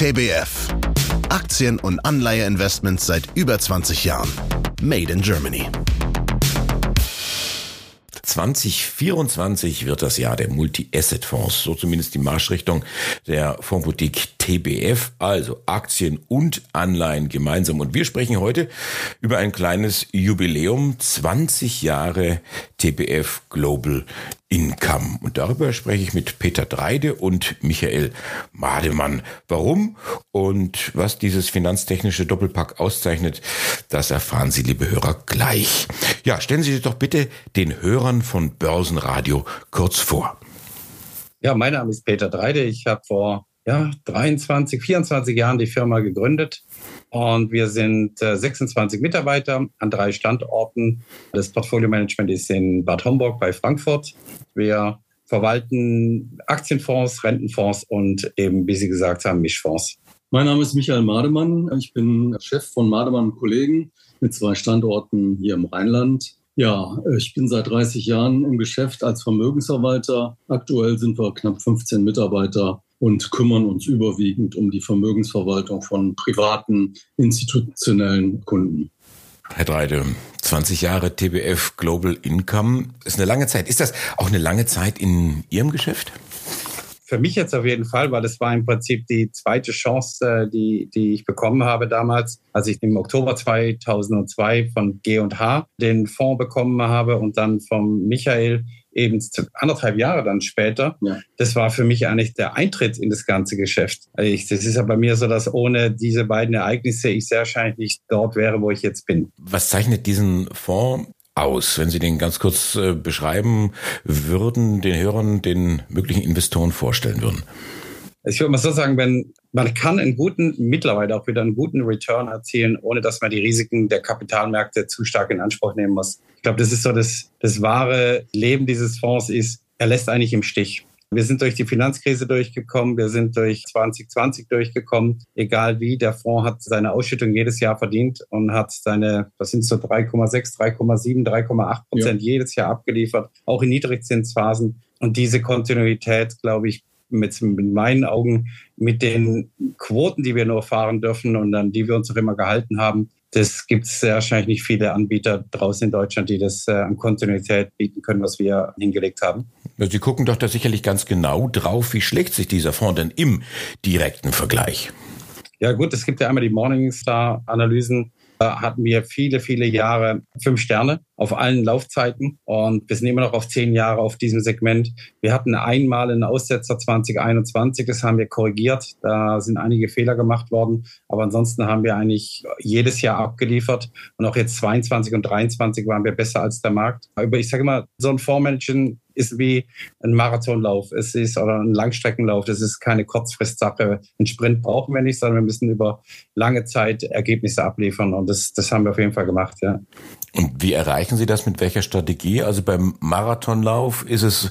TBF. Aktien- und Anleiheinvestments seit über 20 Jahren. Made in Germany. 2024 wird das Jahr der Multi-Asset-Fonds, so zumindest die Marschrichtung der Fondsboutique TBF, also Aktien und Anleihen gemeinsam. Und wir sprechen heute über ein kleines Jubiläum, 20 Jahre TBF Global Income. Und darüber spreche ich mit Peter Dreide und Michael Mademann. Warum und was dieses finanztechnische Doppelpack auszeichnet, das erfahren Sie, liebe Hörer, gleich. Ja, stellen Sie sich doch bitte den Hörern von Börsenradio kurz vor. Ja, mein Name ist Peter Dreide. Ich habe vor ja, 23, 24 Jahren die Firma gegründet. Und wir sind äh, 26 Mitarbeiter an drei Standorten. Das Portfolio-Management ist in Bad Homburg bei Frankfurt. Wir verwalten Aktienfonds, Rentenfonds und eben, wie Sie gesagt haben, Mischfonds. Mein Name ist Michael Mademann. Ich bin Chef von Mademann Kollegen mit zwei Standorten hier im Rheinland. Ja, ich bin seit 30 Jahren im Geschäft als Vermögensverwalter. Aktuell sind wir knapp 15 Mitarbeiter und kümmern uns überwiegend um die Vermögensverwaltung von privaten, institutionellen Kunden. Herr Dreide, 20 Jahre TBF Global Income ist eine lange Zeit. Ist das auch eine lange Zeit in Ihrem Geschäft? Für mich jetzt auf jeden Fall, weil es war im Prinzip die zweite Chance, äh, die, die ich bekommen habe damals, als ich im Oktober 2002 von G&H den Fonds bekommen habe und dann vom Michael eben anderthalb Jahre dann später, ja. das war für mich eigentlich der Eintritt in das ganze Geschäft. Also ich, das ist ja bei mir so, dass ohne diese beiden Ereignisse ich sehr wahrscheinlich nicht dort wäre, wo ich jetzt bin. Was zeichnet diesen Fonds aus, wenn Sie den ganz kurz äh, beschreiben würden, den Hörern, den möglichen Investoren vorstellen würden? Ich würde mal so sagen, wenn man kann einen guten, mittlerweile auch wieder einen guten Return erzielen, ohne dass man die Risiken der Kapitalmärkte zu stark in Anspruch nehmen muss. Ich glaube, das ist so das, das wahre Leben dieses Fonds ist, er lässt eigentlich im Stich. Wir sind durch die Finanzkrise durchgekommen, wir sind durch 2020 durchgekommen. Egal wie, der Fonds hat seine Ausschüttung jedes Jahr verdient und hat seine, was sind so 3,6, 3,7, 3,8 Prozent ja. jedes Jahr abgeliefert, auch in Niedrigzinsphasen. Und diese Kontinuität, glaube ich, mit, mit meinen Augen mit den Quoten, die wir nur fahren dürfen und an die wir uns auch immer gehalten haben, das gibt es wahrscheinlich nicht viele Anbieter draußen in Deutschland, die das äh, an Kontinuität bieten können, was wir hingelegt haben. Sie gucken doch da sicherlich ganz genau drauf, wie schlägt sich dieser Fonds denn im direkten Vergleich? Ja gut, es gibt ja einmal die Morningstar-Analysen, hatten wir viele, viele Jahre fünf Sterne auf allen Laufzeiten und wir sind immer noch auf zehn Jahre auf diesem Segment. Wir hatten einmal einen Aussetzer 2021, das haben wir korrigiert. Da sind einige Fehler gemacht worden, aber ansonsten haben wir eigentlich jedes Jahr abgeliefert und auch jetzt 22 und 23 waren wir besser als der Markt. Aber ich sage immer, so ein Fondsmanagen ist wie ein Marathonlauf. Es ist oder ein Langstreckenlauf. Das ist keine Kurzfristsache. Ein Sprint brauchen wir nicht, sondern wir müssen über lange Zeit Ergebnisse abliefern. Und das, das haben wir auf jeden Fall gemacht, ja. Und wie erreichen Sie das mit welcher Strategie? Also beim Marathonlauf ist es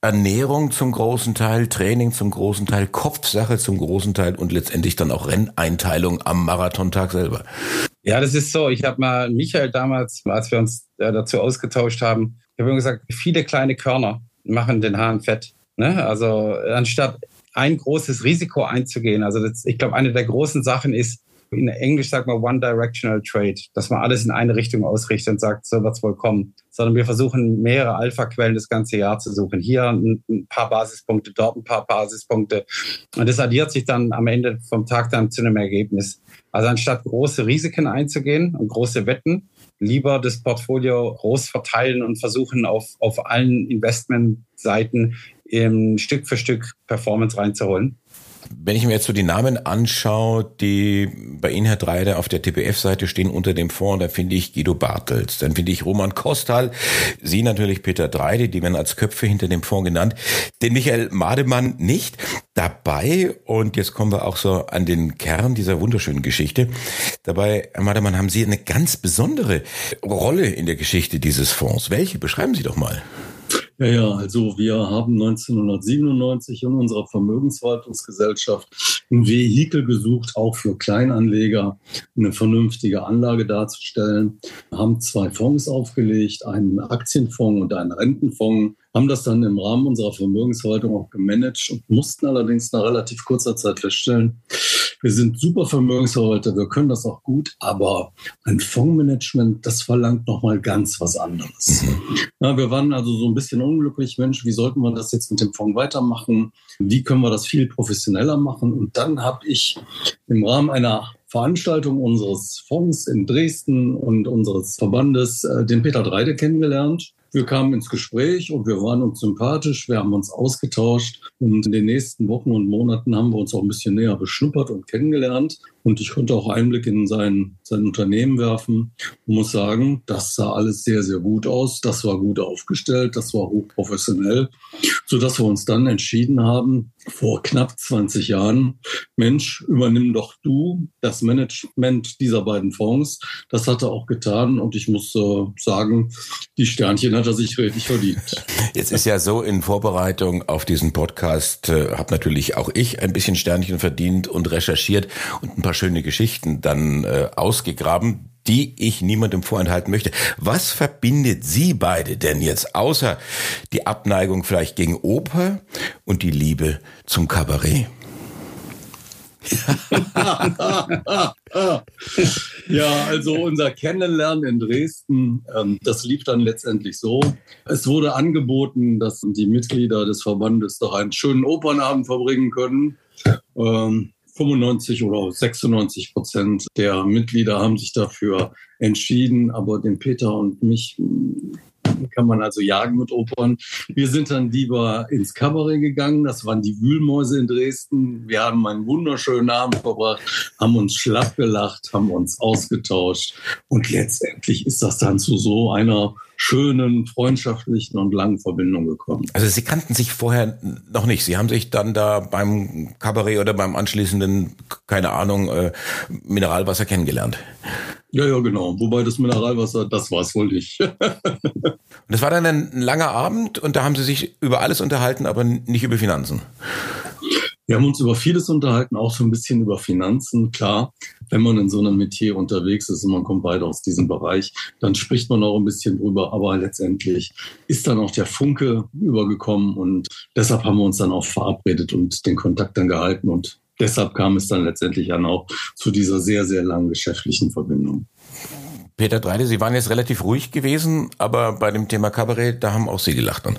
Ernährung zum großen Teil, Training zum großen Teil, Kopfsache zum großen Teil und letztendlich dann auch Renneinteilung am Marathontag selber. Ja, das ist so. Ich habe mal Michael damals, als wir uns äh, dazu ausgetauscht haben, ich habe immer gesagt, viele kleine Körner machen den Hahn fett. Ne? Also anstatt ein großes Risiko einzugehen. Also das, ich glaube, eine der großen Sachen ist, in Englisch sagt man One-Directional Trade, dass man alles in eine Richtung ausrichtet und sagt, so wird es wohl kommen. Sondern wir versuchen mehrere Alpha-Quellen das ganze Jahr zu suchen. Hier ein, paar Basispunkte, dort ein paar Basispunkte. Und das addiert sich dann am Ende vom Tag dann zu einem Ergebnis. Also anstatt große Risiken einzugehen und große Wetten, lieber das Portfolio groß verteilen und versuchen auf, auf allen Investmentseiten Stück für Stück Performance reinzuholen. Wenn ich mir jetzt so die Namen anschaue, die bei Ihnen, Herr Dreider, auf der TPF-Seite stehen unter dem Fonds, da finde ich Guido Bartels, dann finde ich Roman Kostal, Sie natürlich Peter Dreide, die werden als Köpfe hinter dem Fonds genannt, den Michael Mademann nicht dabei. Und jetzt kommen wir auch so an den Kern dieser wunderschönen Geschichte. Dabei, Herr Mademann, haben Sie eine ganz besondere Rolle in der Geschichte dieses Fonds. Welche? Beschreiben Sie doch mal. Ja, ja, also wir haben 1997 in unserer Vermögensverwaltungsgesellschaft ein Vehikel gesucht, auch für Kleinanleger eine vernünftige Anlage darzustellen, haben zwei Fonds aufgelegt, einen Aktienfonds und einen Rentenfonds, haben das dann im Rahmen unserer Vermögensverwaltung auch gemanagt und mussten allerdings nach relativ kurzer Zeit feststellen, wir sind super Vermögensverwalter, wir können das auch gut, aber ein Fondsmanagement, das verlangt nochmal ganz was anderes. Mhm. Ja, wir waren also so ein bisschen unglücklich, Mensch, wie sollten wir das jetzt mit dem Fonds weitermachen? Wie können wir das viel professioneller machen? Und dann habe ich im Rahmen einer Veranstaltung unseres Fonds in Dresden und unseres Verbandes äh, den Peter Dreide kennengelernt. Wir kamen ins Gespräch und wir waren uns sympathisch, wir haben uns ausgetauscht und in den nächsten Wochen und Monaten haben wir uns auch ein bisschen näher beschnuppert und kennengelernt. Und ich konnte auch Einblick in sein, sein Unternehmen werfen und muss sagen, das sah alles sehr, sehr gut aus. Das war gut aufgestellt, das war hochprofessionell, sodass wir uns dann entschieden haben, vor knapp 20 Jahren, Mensch, übernimm doch du das Management dieser beiden Fonds. Das hat er auch getan und ich muss äh, sagen, die Sternchen hat er sich richtig verdient. Jetzt ist ja so in Vorbereitung auf diesen Podcast, äh, habe natürlich auch ich ein bisschen Sternchen verdient und recherchiert und ein paar schöne Geschichten dann äh, ausgegraben, die ich niemandem vorenthalten möchte. Was verbindet Sie beide denn jetzt, außer die Abneigung vielleicht gegen Oper und die Liebe zum Kabarett? ja, also unser Kennenlernen in Dresden, ähm, das lief dann letztendlich so. Es wurde angeboten, dass die Mitglieder des Verbandes doch einen schönen Opernabend verbringen können. Ähm, 95 oder 96 Prozent der Mitglieder haben sich dafür entschieden, aber den Peter und mich hm, kann man also jagen mit Opern. Wir sind dann lieber ins Kabarett gegangen. Das waren die Wühlmäuse in Dresden. Wir haben einen wunderschönen Abend verbracht, haben uns schlapp gelacht, haben uns ausgetauscht. Und letztendlich ist das dann zu so einer schönen, freundschaftlichen und langen Verbindung gekommen. Also Sie kannten sich vorher noch nicht. Sie haben sich dann da beim Kabarett oder beim anschließenden, keine Ahnung, äh, Mineralwasser kennengelernt. Ja, ja, genau. Wobei das Mineralwasser, das war es wohl nicht. und das war dann ein langer Abend und da haben Sie sich über alles unterhalten, aber nicht über Finanzen. Wir haben uns über vieles unterhalten, auch so ein bisschen über Finanzen. Klar, wenn man in so einem Metier unterwegs ist und man kommt beide aus diesem Bereich, dann spricht man auch ein bisschen drüber. Aber letztendlich ist dann auch der Funke übergekommen und deshalb haben wir uns dann auch verabredet und den Kontakt dann gehalten und deshalb kam es dann letztendlich dann auch zu dieser sehr, sehr langen geschäftlichen Verbindung. Peter Dreide, Sie waren jetzt relativ ruhig gewesen, aber bei dem Thema Kabarett, da haben auch Sie gelacht. Dann.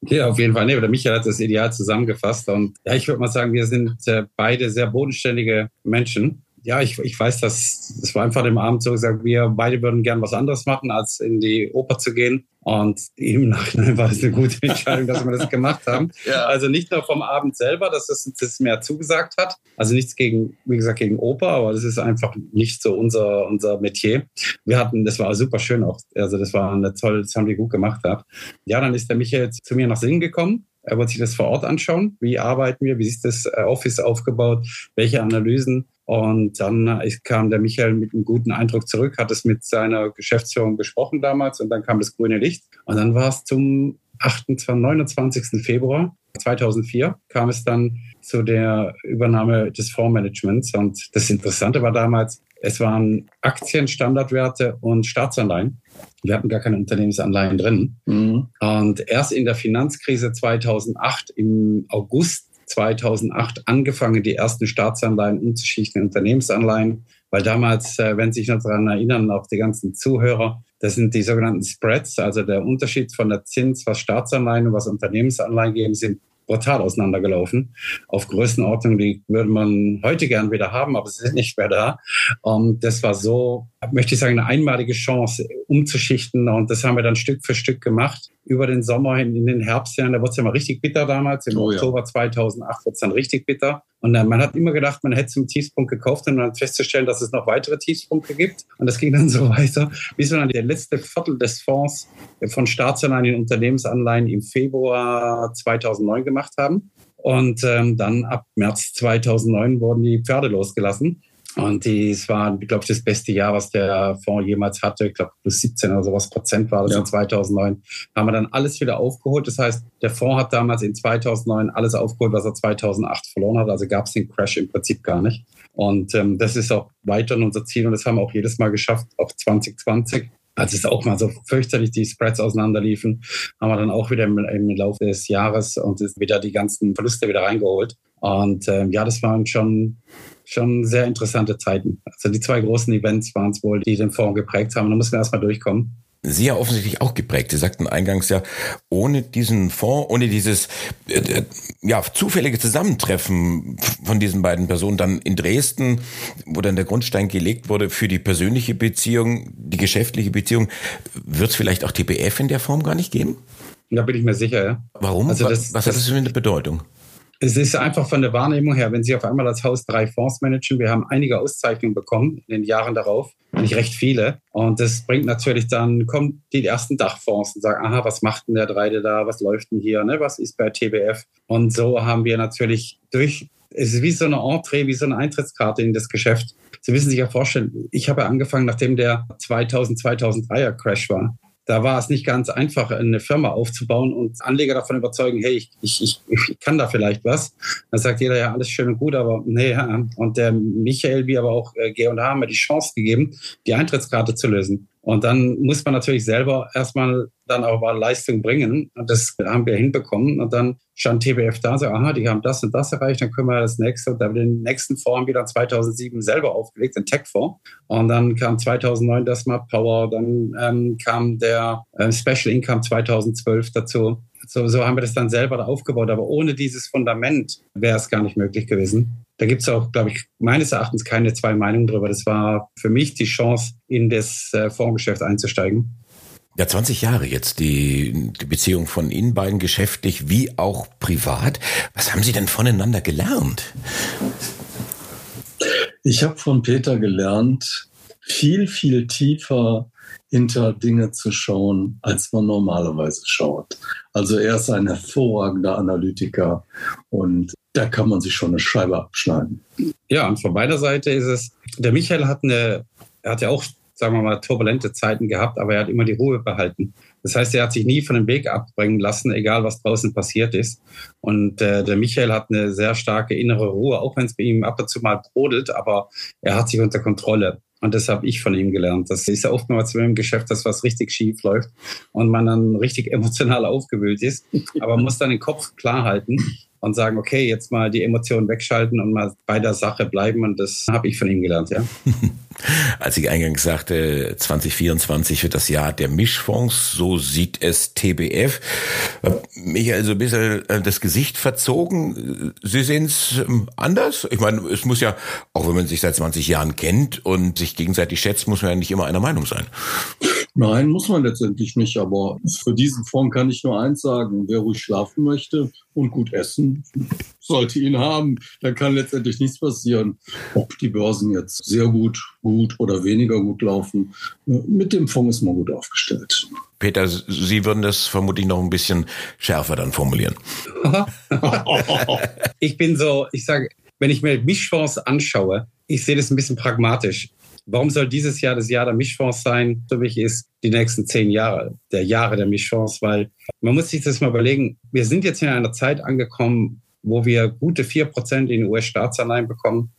Ja, auf jeden Fall. Nee, der Michael hat das ideal zusammengefasst. Und ja, ich würde mal sagen, wir sind äh, beide sehr bodenständige Menschen ja, ich, ich weiß, dass es war einfach dem Abend so gesagt, wir beide würden gern was anderes machen, als in die Oper zu gehen. Und im Nachhinein war es eine gute Entscheidung, dass wir das gemacht haben. Ja. Also nicht nur vom Abend selber, dass es das mehr zugesagt hat. Also nichts gegen, wie gesagt, gegen Oper, aber das ist einfach nicht so unser, unser Metier. Wir hatten, das war super schön auch. Also das war eine tolle, das haben wir gut gemacht. Ja, dann ist der Michael zu mir nach Singen gekommen er wollte sich das vor Ort anschauen. Wie arbeiten wir? Wie ist das Office aufgebaut? Welche Analysen? Und dann äh, kam der Michael mit einem guten Eindruck zurück, hat es mit seiner Geschäftsführung besprochen damals und dann kam das grüne Licht. Und dann war es zum 28, 29. Februar 2004 kam es dann zu der Übernahme des Fondsmanagements. Und das Interessante war damals, es waren Aktien, Standardwerte und Staatsanleihen. Wir hatten gar keine Unternehmensanleihen drin. Mhm. Und erst in der Finanzkrise 2008 im August 2008 angefangen, die ersten Staatsanleihen umzuschichten in Unternehmensanleihen, weil damals, äh, wenn Sie sich noch daran erinnern, auch die ganzen Zuhörer, das sind die sogenannten Spreads, also der Unterschied von der Zins, was Staatsanleihen und was Unternehmensanleihen geben, sind brutal auseinandergelaufen. Auf Größenordnung, die würde man heute gern wieder haben, aber sie sind nicht mehr da. Und das war so, möchte ich sagen, eine einmalige Chance, umzuschichten. Und das haben wir dann Stück für Stück gemacht. Über den Sommer hin in den Herbstjahren, da wurde es ja mal richtig bitter damals. Im oh, Oktober ja. 2008 wurde es dann richtig bitter. Und dann, man hat immer gedacht, man hätte zum Tiefspunkt gekauft und dann festzustellen, dass es noch weitere Tiefspunkte gibt. Und das ging dann so weiter, bis wir dann der letzte Viertel des Fonds von Staatsanleihen und Unternehmensanleihen im Februar 2009 gemacht haben. Und ähm, dann ab März 2009 wurden die Pferde losgelassen. Und es war, glaube ich, das beste Jahr, was der Fonds jemals hatte. Ich glaube, plus 17 oder sowas Prozent war das ja. in 2009. Haben wir dann alles wieder aufgeholt. Das heißt, der Fonds hat damals in 2009 alles aufgeholt, was er 2008 verloren hat. Also gab es den Crash im Prinzip gar nicht. Und ähm, das ist auch weiterhin unser Ziel und das haben wir auch jedes Mal geschafft, auch 2020 als es auch mal so fürchterlich die Spreads auseinanderliefen, haben wir dann auch wieder im, im Laufe des Jahres und wieder die ganzen Verluste wieder reingeholt. Und ähm, ja, das waren schon, schon sehr interessante Zeiten. Also die zwei großen Events waren es wohl, die den Fonds geprägt haben. Da mussten wir erstmal durchkommen. Sie ja offensichtlich auch geprägt. Sie sagten eingangs ja, ohne diesen Fonds, ohne dieses äh, äh, ja, zufällige Zusammentreffen von diesen beiden Personen dann in Dresden, wo dann der Grundstein gelegt wurde für die persönliche Beziehung, die geschäftliche Beziehung, wird es vielleicht auch TBF in der Form gar nicht geben? Da bin ich mir sicher, ja. Warum? Also das, was, was hat das für eine Bedeutung? Es ist einfach von der Wahrnehmung her, wenn Sie auf einmal als Haus drei Fonds managen, wir haben einige Auszeichnungen bekommen in den Jahren darauf, nicht recht viele. Und das bringt natürlich dann, kommen die ersten Dachfonds und sagen, aha, was macht denn der Dreide da, was läuft denn hier, ne? was ist bei TBF? Und so haben wir natürlich durch, es ist wie so eine Entree, wie so eine Eintrittskarte in das Geschäft. Sie müssen sich ja vorstellen, ich habe angefangen, nachdem der 2000, 2003er Crash war da war es nicht ganz einfach, eine Firma aufzubauen und Anleger davon überzeugen, hey, ich, ich, ich, kann da vielleicht was. Dann sagt jeder, ja, alles schön und gut, aber nee. Und der Michael, wie aber auch äh, G&H haben mir die Chance gegeben, die Eintrittskarte zu lösen. Und dann muss man natürlich selber erstmal dann auch mal Leistung bringen. Und das haben wir hinbekommen. Und dann stand TBF da, so, aha, die haben das und das erreicht, dann können wir das nächste. Und dann den nächsten Fonds wieder 2007 selber aufgelegt, den Tech-Fonds. Und dann kam 2009 das Smart Power, dann ähm, kam der äh, Special Income 2012 dazu. So, so haben wir das dann selber aufgebaut. Aber ohne dieses Fundament wäre es gar nicht möglich gewesen. Da gibt es auch, glaube ich, meines Erachtens keine zwei Meinungen drüber. Das war für mich die Chance, in das äh, Fondsgeschäft einzusteigen. Ja, 20 Jahre jetzt die, die Beziehung von Ihnen beiden geschäftlich wie auch privat. Was haben Sie denn voneinander gelernt? Ich habe von Peter gelernt, viel, viel tiefer hinter Dinge zu schauen, als man normalerweise schaut. Also er ist ein hervorragender Analytiker und da kann man sich schon eine Scheibe abschneiden. Ja, und von meiner Seite ist es, der Michael hat eine, er hat ja auch, sagen wir mal, turbulente Zeiten gehabt, aber er hat immer die Ruhe behalten. Das heißt, er hat sich nie von dem Weg abbringen lassen, egal was draußen passiert ist. Und äh, der Michael hat eine sehr starke innere Ruhe, auch wenn es bei ihm ab und zu mal brodelt, aber er hat sich unter Kontrolle. Und das habe ich von ihm gelernt. Das ist ja oftmals im Geschäft, dass was richtig schief läuft und man dann richtig emotional aufgewühlt ist. Aber man muss dann den Kopf klar halten und sagen, okay, jetzt mal die Emotionen wegschalten und mal bei der Sache bleiben. Und das habe ich von ihm gelernt, ja. Als ich eingangs sagte, 2024 wird das Jahr der Mischfonds, so sieht es TBF. Mich also ein bisschen äh, das Gesicht verzogen. Sie sehen es ähm, anders? Ich meine, es muss ja, auch wenn man sich seit 20 Jahren kennt und sich gegenseitig schätzt, muss man ja nicht immer einer Meinung sein. Nein, muss man letztendlich nicht. Aber für diesen Fonds kann ich nur eins sagen. Wer ruhig schlafen möchte und gut essen, sollte ihn haben. Da kann letztendlich nichts passieren. Ob die Börsen jetzt sehr gut, gut oder weniger gut laufen, mit dem Fonds ist man gut aufgestellt. Peter, Sie würden das vermutlich noch ein bisschen schärfer dann formulieren. ich bin so, ich sage, wenn ich mir Mischfonds anschaue, ich sehe das ein bisschen pragmatisch. Warum soll dieses Jahr das Jahr der Mischfonds sein? Für mich ist die nächsten zehn Jahre der Jahre der Mischfonds, weil man muss sich das mal überlegen. Wir sind jetzt in einer Zeit angekommen, wo wir gute vier Prozent in US-Staatsanleihen bekommen.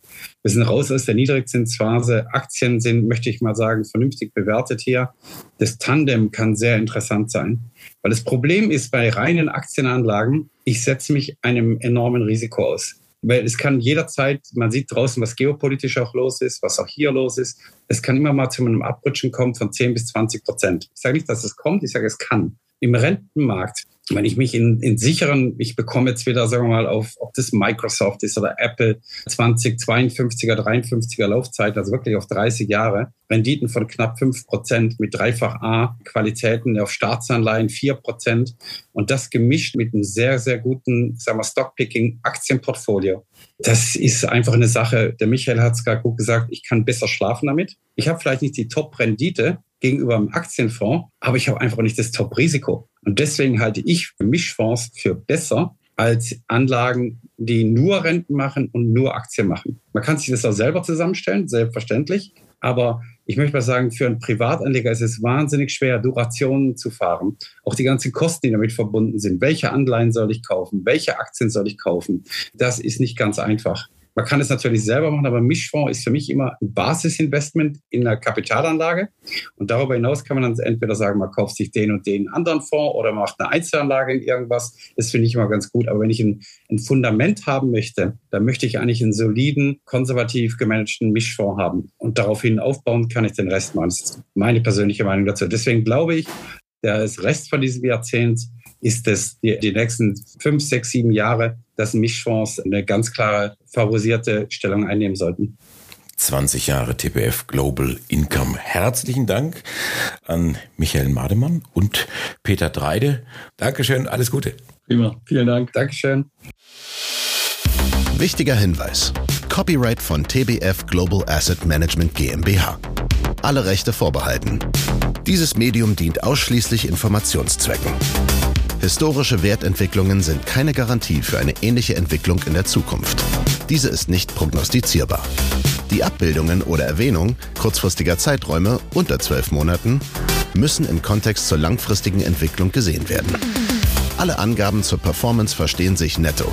Wir sind raus aus der Niedrigzinsphase. Aktien sind, möchte ich mal sagen, vernünftig bewertet hier. Das Tandem kann sehr interessant sein. Weil das Problem ist bei reinen Aktienanlagen, ich setze mich einem enormen Risiko aus. Weil es kann jederzeit, man sieht draußen, was geopolitisch auch los ist, was auch hier los ist. Es kann immer mal zu einem Abrutschen kommen von 10 bis 20 Prozent. Ich sage nicht, dass es kommt, ich sage, es kann. Im Rentenmarkt wenn ich mich in, in sicheren, ich bekomme jetzt wieder, sagen wir mal, auf, ob das Microsoft ist oder Apple, 20, 52er, 53er Laufzeit, also wirklich auf 30 Jahre, Renditen von knapp 5 Prozent mit dreifach A, Qualitäten auf Staatsanleihen 4 Prozent und das gemischt mit einem sehr, sehr guten, sagen wir, Stockpicking Aktienportfolio. Das ist einfach eine Sache. Der Michael hat es gerade gut gesagt, ich kann besser schlafen damit. Ich habe vielleicht nicht die Top-Rendite, gegenüber einem Aktienfonds, aber ich habe einfach nicht das Top-Risiko. Und deswegen halte ich Mischfonds für besser als Anlagen, die nur Renten machen und nur Aktien machen. Man kann sich das auch selber zusammenstellen, selbstverständlich. Aber ich möchte mal sagen, für einen Privatanleger ist es wahnsinnig schwer, Durationen zu fahren. Auch die ganzen Kosten, die damit verbunden sind. Welche Anleihen soll ich kaufen? Welche Aktien soll ich kaufen? Das ist nicht ganz einfach. Man kann es natürlich selber machen, aber Mischfonds ist für mich immer ein Basisinvestment in einer Kapitalanlage. Und darüber hinaus kann man dann entweder sagen, man kauft sich den und den anderen Fonds oder macht eine Einzelanlage in irgendwas. Das finde ich immer ganz gut. Aber wenn ich ein, ein Fundament haben möchte, dann möchte ich eigentlich einen soliden, konservativ gemanagten Mischfonds haben. Und daraufhin aufbauen kann ich den Rest machen. Das ist meine persönliche Meinung dazu. Deswegen glaube ich, der Rest von diesem Jahrzehnt ist es die, die nächsten fünf, sechs, sieben Jahre, dass Mischfonds eine ganz klare favorisierte Stellung einnehmen sollten. 20 Jahre TPF Global Income. Herzlichen Dank an Michael Mademann und Peter Dreide. Dankeschön, alles Gute. Prima, vielen Dank. Dankeschön. Wichtiger Hinweis. Copyright von TBF Global Asset Management GmbH. Alle Rechte vorbehalten. Dieses Medium dient ausschließlich Informationszwecken. Historische Wertentwicklungen sind keine Garantie für eine ähnliche Entwicklung in der Zukunft. Diese ist nicht prognostizierbar. Die Abbildungen oder Erwähnung kurzfristiger Zeiträume unter zwölf Monaten müssen im Kontext zur langfristigen Entwicklung gesehen werden. Alle Angaben zur Performance verstehen sich netto.